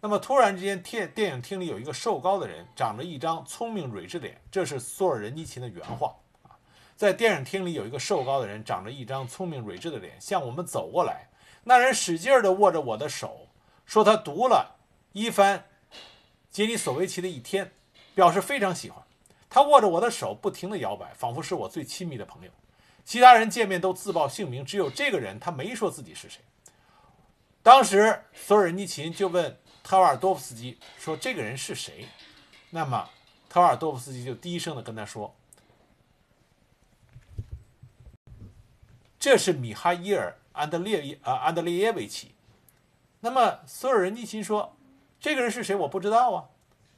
那么突然之间，电电影厅里有一个瘦高的人，长着一张聪明睿智的脸，这是索尔仁尼琴的原话啊。在电影厅里有一个瘦高的人，长着一张聪明睿智的脸，向我们走过来。那人使劲地握着我的手，说他读了一番杰尼索维奇的一天，表示非常喜欢。他握着我的手，不停地摇摆，仿佛是我最亲密的朋友。其他人见面都自报姓名，只有这个人，他没说自己是谁。当时索尔尼琴就问特瓦尔多夫斯基说：“这个人是谁？”那么特瓦尔多夫斯基就低声的跟他说：“这是米哈伊尔·安德烈啊安德烈耶维奇。”那么索尔尼琴说：“这个人是谁？我不知道啊。”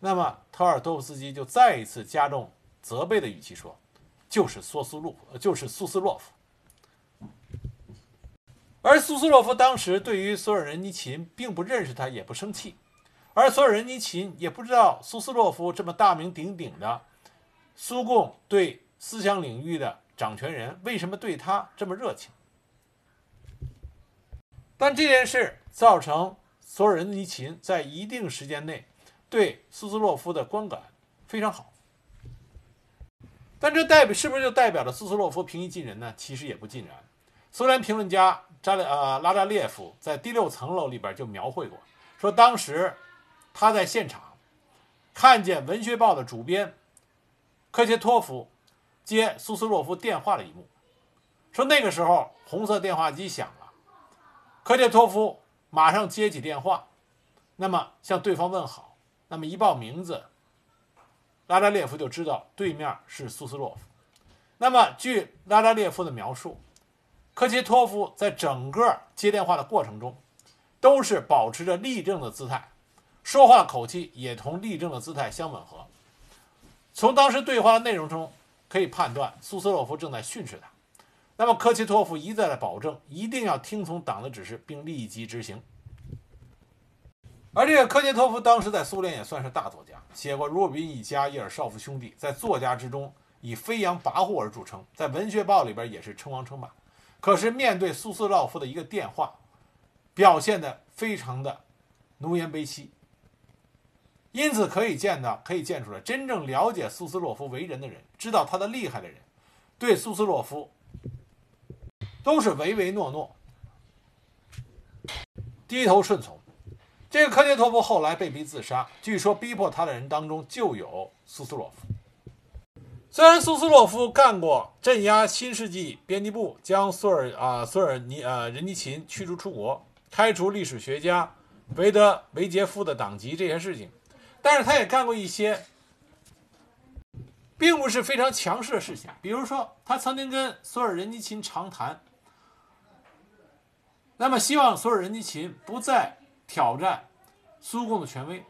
那么特瓦尔多夫斯基就再一次加重责备的语气说：“就是索斯洛，就是苏斯洛夫。”而苏斯洛夫当时对于索尔仁尼琴并不认识他，也不生气，而索尔仁尼琴也不知道苏斯洛夫这么大名鼎鼎的苏共对思想领域的掌权人为什么对他这么热情。但这件事造成索尔仁尼琴在一定时间内对苏斯洛夫的观感非常好，但这代表是不是就代表着苏斯洛夫平易近人呢？其实也不尽然。苏联评论家扎列呃拉扎列夫在第六层楼里边就描绘过，说当时他在现场看见《文学报》的主编科切托夫接苏斯洛夫电话的一幕，说那个时候红色电话机响了，科切托夫马上接起电话，那么向对方问好，那么一报名字，拉扎列夫就知道对面是苏斯洛夫，那么据拉扎列夫的描述。科切托夫在整个接电话的过程中，都是保持着立正的姿态，说话口气也同立正的姿态相吻合。从当时对话的内容中可以判断苏斯洛夫正在训斥他。那么科切托夫一再的保证，一定要听从党的指示，并立即执行。而这个科杰托夫当时在苏联也算是大作家，写过《若比一家》《叶尔绍夫兄弟》，在作家之中以飞扬跋扈而著称，在文学报里边也是称王称霸。可是面对苏斯洛夫的一个电话，表现的非常的奴颜卑膝。因此可以见到，可以见出来，真正了解苏斯洛夫为人的人，知道他的厉害的人，对苏斯洛夫都是唯唯诺诺，低头顺从。这个科涅托夫后来被逼自杀，据说逼迫他的人当中就有苏斯洛夫。虽然苏斯洛夫干过镇压新世纪编辑部，将索尔啊索尔尼呃任尼琴驱逐出国，开除历史学家维德维杰夫的党籍这些事情，但是他也干过一些并不是非常强势的事情，比如说他曾经跟索尔仁尼琴长谈，那么希望索尔仁尼琴不再。挑战苏共的权威。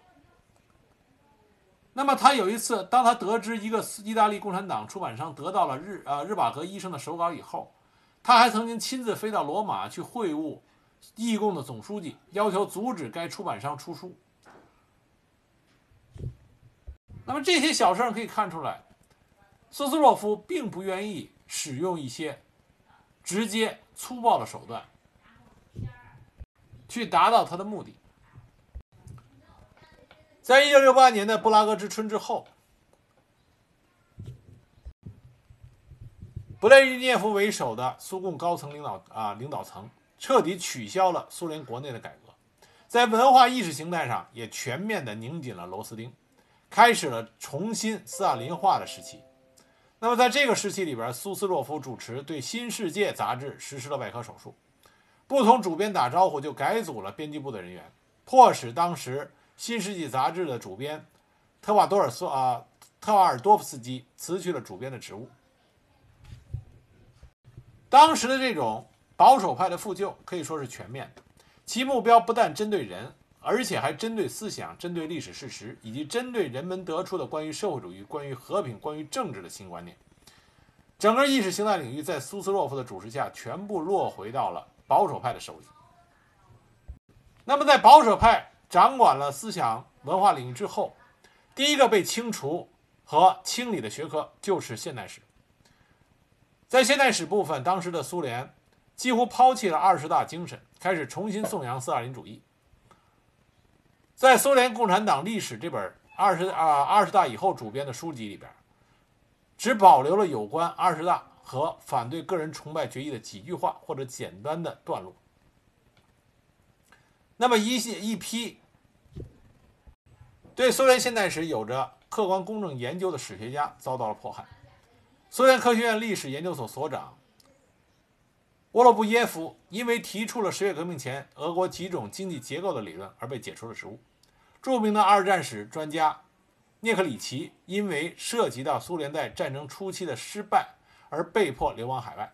那么他有一次，当他得知一个意大利共产党出版商得到了日啊日瓦格医生的手稿以后，他还曾经亲自飞到罗马去会晤义共的总书记，要求阻止该出版商出书。那么这些小事可以看出来，苏斯洛夫并不愿意使用一些直接粗暴的手段。去达到他的目的。在一九六八年的布拉格之春之后，布列日涅夫为首的苏共高层领导啊领导层彻底取消了苏联国内的改革，在文化意识形态上也全面的拧紧了螺丝钉，开始了重新斯大林化的时期。那么在这个时期里边，苏斯洛夫主持对《新世界》杂志实施了外科手术。不同主编打招呼，就改组了编辑部的人员，迫使当时《新世纪》杂志的主编特瓦多尔斯啊特瓦尔多夫斯基辞去了主编的职务。当时的这种保守派的复旧可以说是全面的，其目标不但针对人，而且还针对思想、针对历史事实，以及针对人们得出的关于社会主义、关于和平、关于政治的新观念。整个意识形态领域在苏斯洛夫的主持下，全部落回到了。保守派的手里。那么，在保守派掌管了思想文化领域之后，第一个被清除和清理的学科就是现代史。在现代史部分，当时的苏联几乎抛弃了二十大精神，开始重新颂扬斯大林主义。在《苏联共产党历史》这本二十啊二十大以后主编的书籍里边，只保留了有关二十大。和反对个人崇拜决议的几句话或者简单的段落。那么一些一批对苏联现代史有着客观公正研究的史学家遭到了迫害。苏联科学院历史研究所所长沃洛布耶夫因为提出了十月革命前俄国几种经济结构的理论而被解除了职务。著名的二战史专家涅克里奇因为涉及到苏联在战争初期的失败。而被迫流亡海外。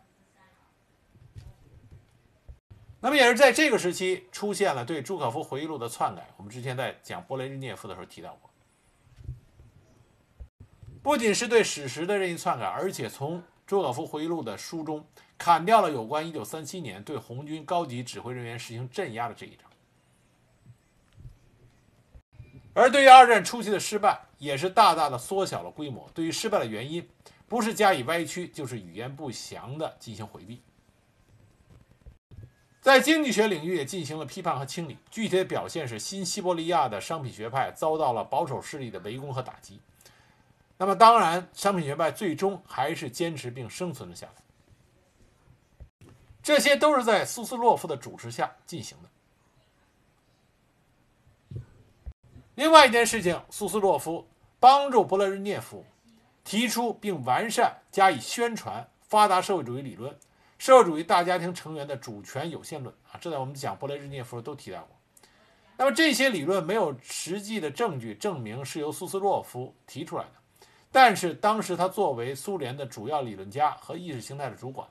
那么也是在这个时期出现了对朱可夫回忆录的篡改。我们之前在讲波雷日涅夫的时候提到过，不仅是对史实的任意篡改，而且从朱可夫回忆录的书中砍掉了有关1937年对红军高级指挥人员实行镇压的这一章。而对于二战初期的失败，也是大大的缩小了规模。对于失败的原因。不是加以歪曲，就是语言不详的进行回避。在经济学领域也进行了批判和清理，具体的表现是新西伯利亚的商品学派遭到了保守势力的围攻和打击。那么，当然，商品学派最终还是坚持并生存了下来。这些都是在苏斯洛夫的主持下进行的。另外一件事情，苏斯洛夫帮助勃列日涅夫。提出并完善、加以宣传发达社会主义理论、社会主义大家庭成员的主权有限论啊，这在我们讲布雷日涅夫都提到过。那么这些理论没有实际的证据证明是由苏斯洛夫提出来的，但是当时他作为苏联的主要理论家和意识形态的主管，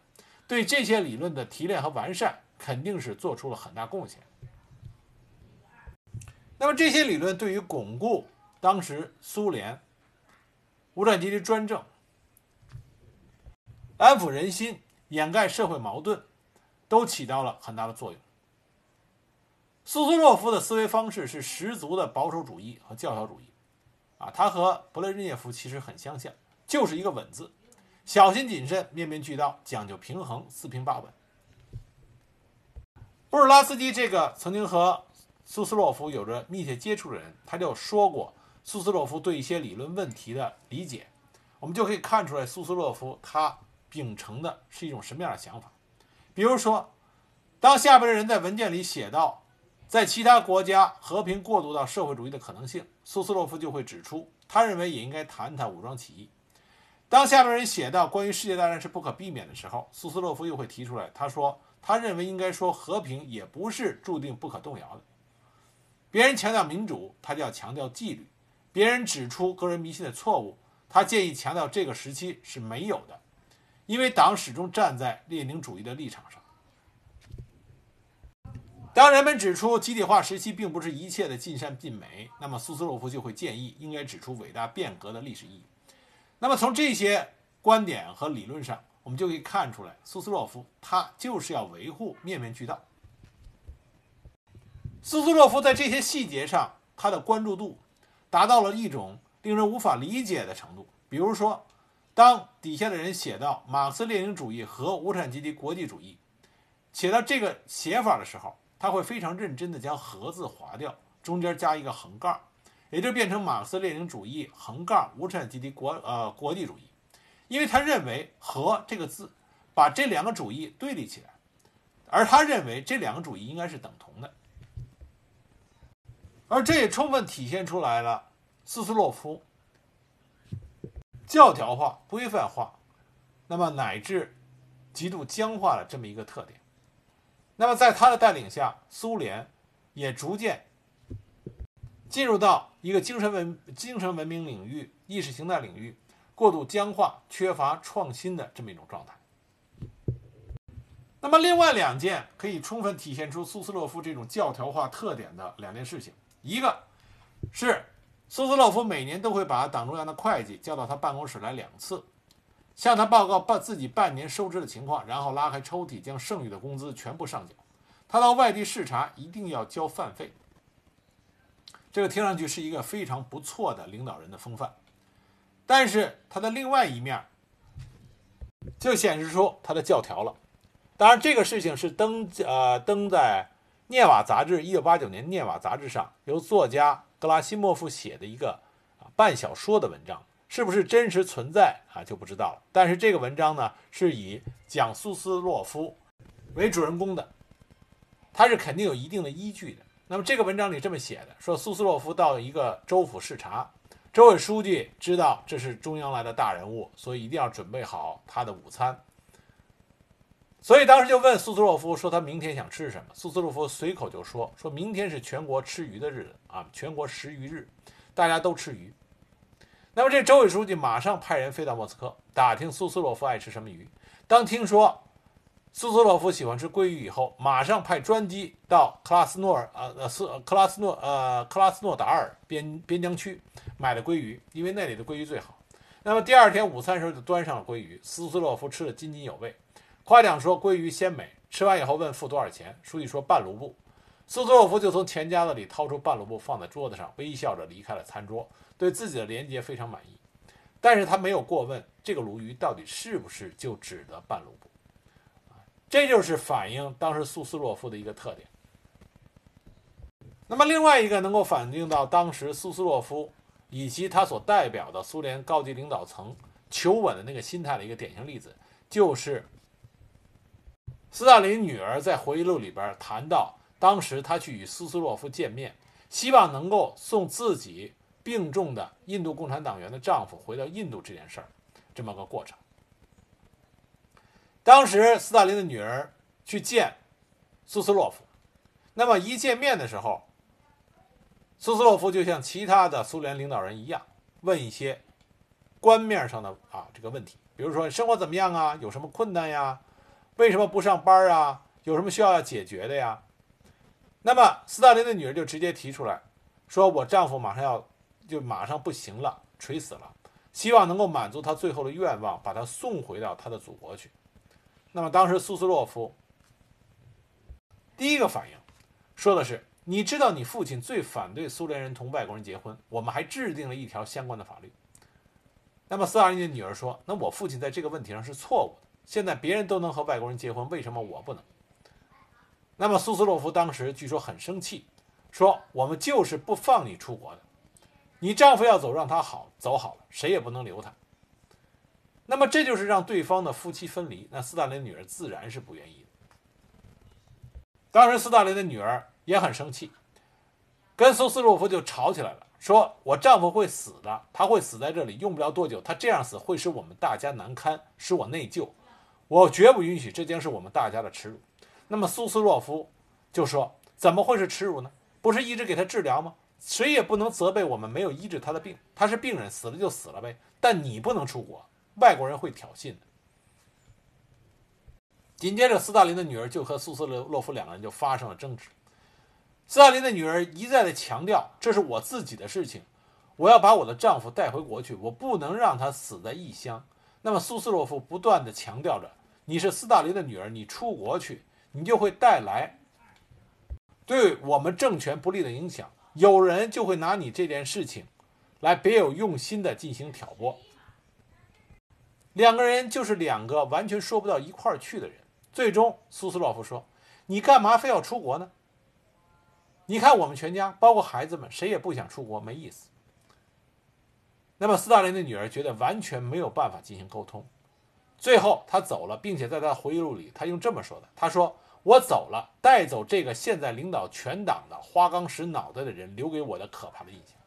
对这些理论的提炼和完善肯定是做出了很大贡献。那么这些理论对于巩固当时苏联。无产阶级专政，安抚人心、掩盖社会矛盾，都起到了很大的作用。苏斯洛夫的思维方式是十足的保守主义和教条主义，啊，他和勃列日涅夫其实很相像，就是一个稳字，小心谨慎、面面俱到，讲究平衡、四平八稳。布尔拉斯基这个曾经和苏斯洛夫有着密切接触的人，他就说过苏斯洛夫对一些理论问题的理解，我们就可以看出来苏斯洛夫他秉承的是一种什么样的想法。比如说，当下边的人在文件里写到。在其他国家和平过渡到社会主义的可能性，苏斯洛夫就会指出，他认为也应该谈谈武装起义。当下边人写到关于世界大战是不可避免的时候，苏斯洛夫又会提出来，他说他认为应该说和平也不是注定不可动摇的。别人强调民主，他就要强调纪律；别人指出个人迷信的错误，他建议强调这个时期是没有的，因为党始终站在列宁主义的立场上。当人们指出集体化时期并不是一切的尽善尽美，那么苏斯洛夫就会建议应该指出伟大变革的历史意义。那么从这些观点和理论上，我们就可以看出来，苏斯洛夫他就是要维护面面俱到。苏斯洛夫在这些细节上，他的关注度达到了一种令人无法理解的程度。比如说，当底下的人写到马克思列宁主义和无产阶级国际主义，写到这个写法的时候，他会非常认真地将“和”字划掉，中间加一个横杠，也就变成马克思列宁主义横杠无产阶级国呃国际主义，因为他认为“和”这个字把这两个主义对立起来，而他认为这两个主义应该是等同的，而这也充分体现出来了斯斯洛夫教条化、规范化，那么乃至极度僵化的这么一个特点。那么，在他的带领下，苏联也逐渐进入到一个精神文精神文明领域、意识形态领域过度僵化、缺乏创新的这么一种状态。那么，另外两件可以充分体现出苏斯洛夫这种教条化特点的两件事情，一个是苏斯洛夫每年都会把党中央的会计叫到他办公室来两次。向他报告半自己半年收支的情况，然后拉开抽屉，将剩余的工资全部上缴。他到外地视察一定要交饭费。这个听上去是一个非常不错的领导人的风范，但是他的另外一面就显示出他的教条了。当然，这个事情是登呃登在《涅瓦》杂志一九八九年《涅瓦》杂志上，由作家格拉西莫夫写的一个啊半小说的文章。是不是真实存在啊就不知道了。但是这个文章呢是以讲苏斯洛夫为主人公的，他是肯定有一定的依据的。那么这个文章里这么写的，说苏斯洛夫到一个州府视察，州委书记知道这是中央来的大人物，所以一定要准备好他的午餐。所以当时就问苏斯洛夫说他明天想吃什么？苏斯洛夫随口就说说明天是全国吃鱼的日子啊，全国食鱼日，大家都吃鱼。那么这州委书记马上派人飞到莫斯科打听苏斯洛夫爱吃什么鱼。当听说苏斯洛夫喜欢吃鲑鱼以后，马上派专机到克拉斯诺尔呃呃斯克拉斯诺呃克拉斯诺达尔边边疆区买了鲑鱼，因为那里的鲑鱼最好。那么第二天午餐时候就端上了鲑鱼，苏斯洛夫吃的津津有味，夸奖说鲑鱼鲜美。吃完以后问付多少钱，书记说半卢布。苏斯洛夫就从钱夹子里掏出半卢布放在桌子上，微笑着离开了餐桌。对自己的廉洁非常满意，但是他没有过问这个鲈鱼到底是不是就指的半卢布，这就是反映当时苏斯洛夫的一个特点。那么另外一个能够反映到当时苏斯洛夫以及他所代表的苏联高级领导层求稳的那个心态的一个典型例子，就是斯大林女儿在回忆录里边谈到，当时她去与苏斯洛夫见面，希望能够送自己。病重的印度共产党员的丈夫回到印度这件事儿，这么个过程。当时斯大林的女儿去见苏斯洛夫，那么一见面的时候，苏斯洛夫就像其他的苏联领导人一样，问一些官面上的啊这个问题，比如说生活怎么样啊，有什么困难呀，为什么不上班啊，有什么需要要解决的呀？那么斯大林的女儿就直接提出来，说我丈夫马上要。就马上不行了，垂死了，希望能够满足他最后的愿望，把他送回到他的祖国去。那么当时苏斯洛夫第一个反应说的是：“你知道你父亲最反对苏联人同外国人结婚，我们还制定了一条相关的法律。”那么斯大林的女儿说：“那我父亲在这个问题上是错误的。现在别人都能和外国人结婚，为什么我不能？”那么苏斯洛夫当时据说很生气，说：“我们就是不放你出国的。”你丈夫要走，让他好走好了，谁也不能留他。那么这就是让对方的夫妻分离。那斯大林女儿自然是不愿意的。当时斯大林的女儿也很生气，跟苏斯洛夫就吵起来了，说我丈夫会死的，他会死在这里，用不了多久，他这样死会使我们大家难堪，使我内疚，我绝不允许，这将是我们大家的耻辱。那么苏斯洛夫就说：怎么会是耻辱呢？不是一直给他治疗吗？谁也不能责备我们没有医治他的病，他是病人，死了就死了呗。但你不能出国，外国人会挑衅的。紧接着，斯大林的女儿就和苏斯洛夫两个人就发生了争执。斯大林的女儿一再的强调：“这是我自己的事情，我要把我的丈夫带回国去，我不能让他死在异乡。”那么苏斯洛夫不断的强调着：“你是斯大林的女儿，你出国去，你就会带来对我们政权不利的影响。”有人就会拿你这件事情，来别有用心的进行挑拨。两个人就是两个完全说不到一块儿去的人。最终，苏斯洛夫说：“你干嘛非要出国呢？你看我们全家，包括孩子们，谁也不想出国，没意思。”那么，斯大林的女儿觉得完全没有办法进行沟通。最后，他走了，并且在他回忆录里，他用这么说的：“他说。”我走了，带走这个现在领导全党的花岗石脑袋的人留给我的可怕的印象。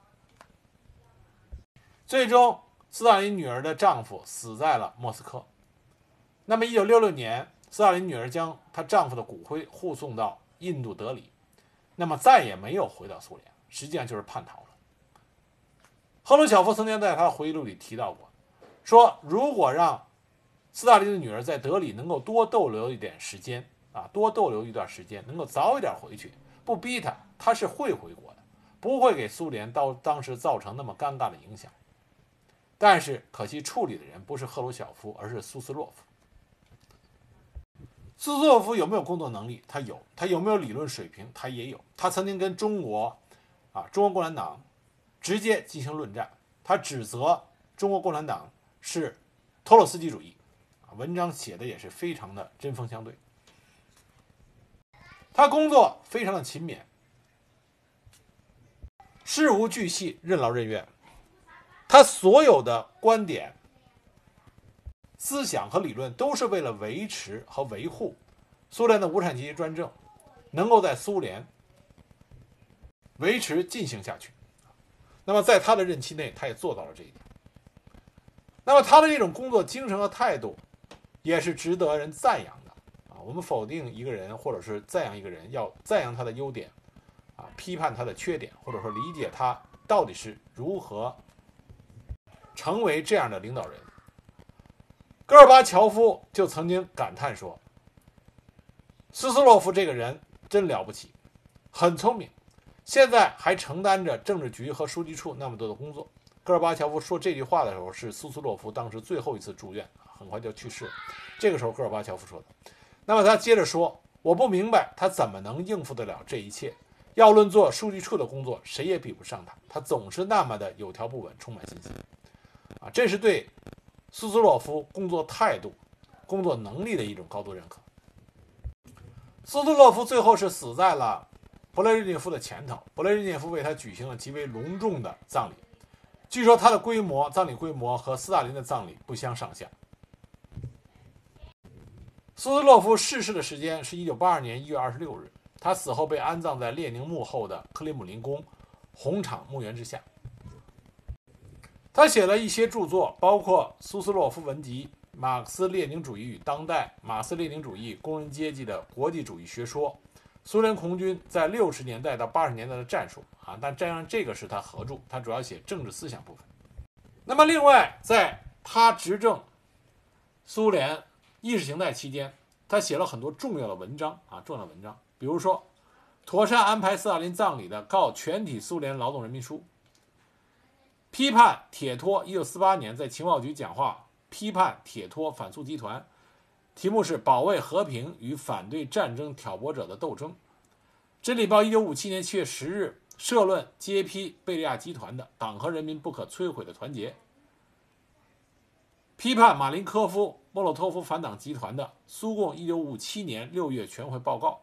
最终，斯大林女儿的丈夫死在了莫斯科。那么，一九六六年，斯大林女儿将她丈夫的骨灰护送到印度德里，那么再也没有回到苏联，实际上就是叛逃了。赫鲁晓夫曾经在他的回忆录里提到过，说如果让斯大林的女儿在德里能够多逗留一点时间。啊，多逗留一段时间，能够早一点回去，不逼他，他是会回国的，不会给苏联到当时造成那么尴尬的影响。但是可惜处理的人不是赫鲁晓夫，而是苏斯洛夫。苏斯洛夫有没有工作能力？他有。他有没有理论水平？他也有。他曾经跟中国，啊，中国共产党直接进行论战，他指责中国共产党是托洛斯基主义，文章写的也是非常的针锋相对。他工作非常的勤勉，事无巨细，任劳任怨。他所有的观点、思想和理论，都是为了维持和维护苏联的无产阶级专政，能够在苏联维持进行下去。那么，在他的任期内，他也做到了这一点。那么，他的这种工作精神和态度，也是值得人赞扬的啊。我们否定一个人，或者是赞扬一个人，要赞扬他的优点，啊，批判他的缺点，或者说理解他到底是如何成为这样的领导人。戈尔巴乔夫就曾经感叹说：“斯斯洛夫这个人真了不起，很聪明，现在还承担着政治局和书记处那么多的工作。”戈尔巴乔夫说这句话的时候，是苏斯洛夫当时最后一次住院，很快就去世了。这个时候，戈尔巴乔夫说的。那么他接着说：“我不明白他怎么能应付得了这一切。要论做书记处的工作，谁也比不上他。他总是那么的有条不紊，充满信心。啊，这是对苏斯洛夫工作态度、工作能力的一种高度认可。苏斯洛夫最后是死在了勃列日涅夫的前头，勃列日涅夫为他举行了极为隆重的葬礼。据说他的规模，葬礼规模和斯大林的葬礼不相上下。”苏斯洛夫逝世的时间是一九八二年一月二十六日，他死后被安葬在列宁墓后的克里姆林宫红场墓园之下。他写了一些著作，包括《苏斯洛夫文集》《马克思列宁主义与当代》《马克思列宁主义工人阶级的国际主义学说》《苏联红军在六十年代到八十年代的战术》啊，但这样这个是他合著，他主要写政治思想部分。那么，另外在他执政苏联。意识形态期间，他写了很多重要的文章啊，重要文章，比如说，妥善安排斯大林葬礼的《告全体苏联劳动人民书》，批判铁托。一九四八年在情报局讲话，批判铁托反苏集团，题目是“保卫和平与反对战争挑拨者的斗争”。真理报一九五七年七月十日社论揭批贝利亚集团的“党和人民不可摧毁的团结”，批判马林科夫、莫洛托夫反党集团的苏共一九五七年六月全会报告。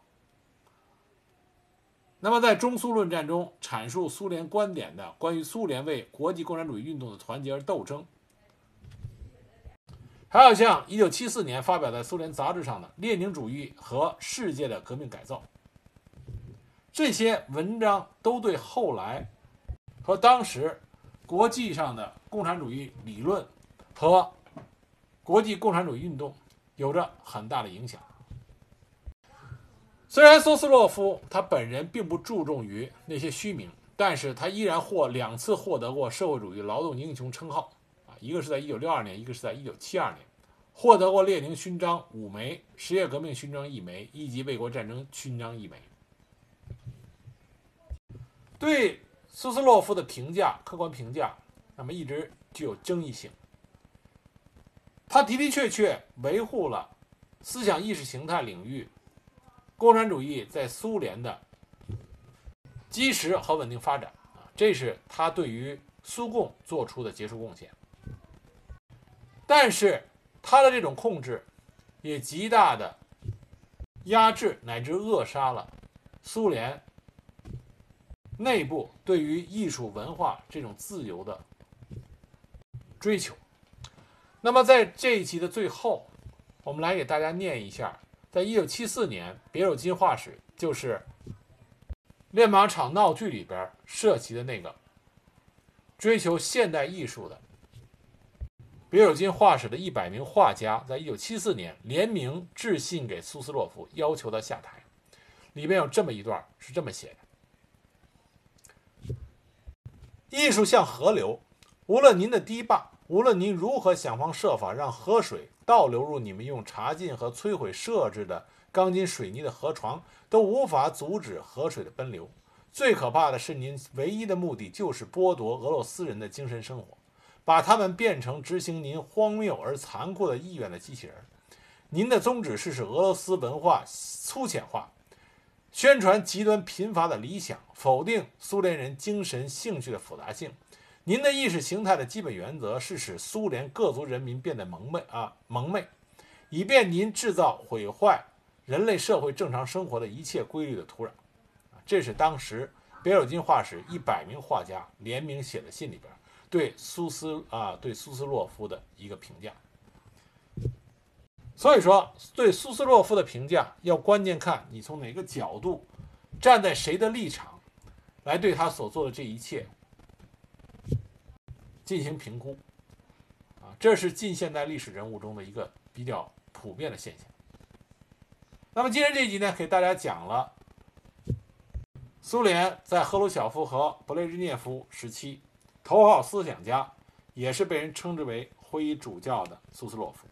那么，在中苏论战中阐述苏联观点的关于苏联为国际共产主义运动的团结而斗争，还有像1974年发表在苏联杂志上的《列宁主义和世界的革命改造》，这些文章都对后来和当时国际上的共产主义理论和国际共产主义运动有着很大的影响。虽然苏斯洛夫他本人并不注重于那些虚名，但是他依然获两次获得过社会主义劳动英雄称号，一个是在1962年，一个是在1972年，获得过列宁勋章五枚、十月革命勋章一枚、一级卫国战争勋章一枚。对苏斯洛夫的评价，客观评价，那么一直具有争议性。他的的确确维护了思想意识形态领域。共产主义在苏联的基石和稳定发展啊，这是他对于苏共做出的杰出贡献。但是他的这种控制，也极大的压制乃至扼杀了苏联内部对于艺术文化这种自由的追求。那么在这一集的最后，我们来给大家念一下。在一九七四年，别有金画室就是练马场闹剧里边涉及的那个追求现代艺术的别有金画室的一百名画家，在一九七四年联名致信给苏斯洛夫，要求他下台。里面有这么一段，是这么写的：艺术像河流，无论您的堤坝，无论您如何想方设法让河水。倒流入你们用查禁和摧毁设置的钢筋水泥的河床，都无法阻止河水的奔流。最可怕的是，您唯一的目的就是剥夺俄罗斯人的精神生活，把他们变成执行您荒谬而残酷的意愿的机器人。您的宗旨是使俄罗斯文化粗浅化，宣传极端贫乏的理想，否定苏联人精神兴趣的复杂性。您的意识形态的基本原则是使苏联各族人民变得蒙昧啊蒙昧，以便您制造毁坏人类社会正常生活的一切规律的土壤。这是当时别尔金画室一百名画家联名写的信里边对苏斯啊对苏斯洛夫的一个评价。所以说，对苏斯洛夫的评价要关键看你从哪个角度，站在谁的立场，来对他所做的这一切。进行评估，啊，这是近现代历史人物中的一个比较普遍的现象。那么今天这集呢，给大家讲了苏联在赫鲁晓夫和勃列日涅夫时期头号思想家，也是被人称之为“灰衣主教”的苏斯洛夫。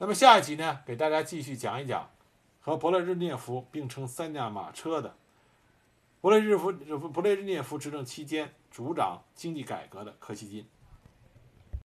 那么下一集呢，给大家继续讲一讲和勃列日涅夫并称“三驾马车”的勃列日夫勃列日涅夫执政期间。主掌经济改革的柯西金。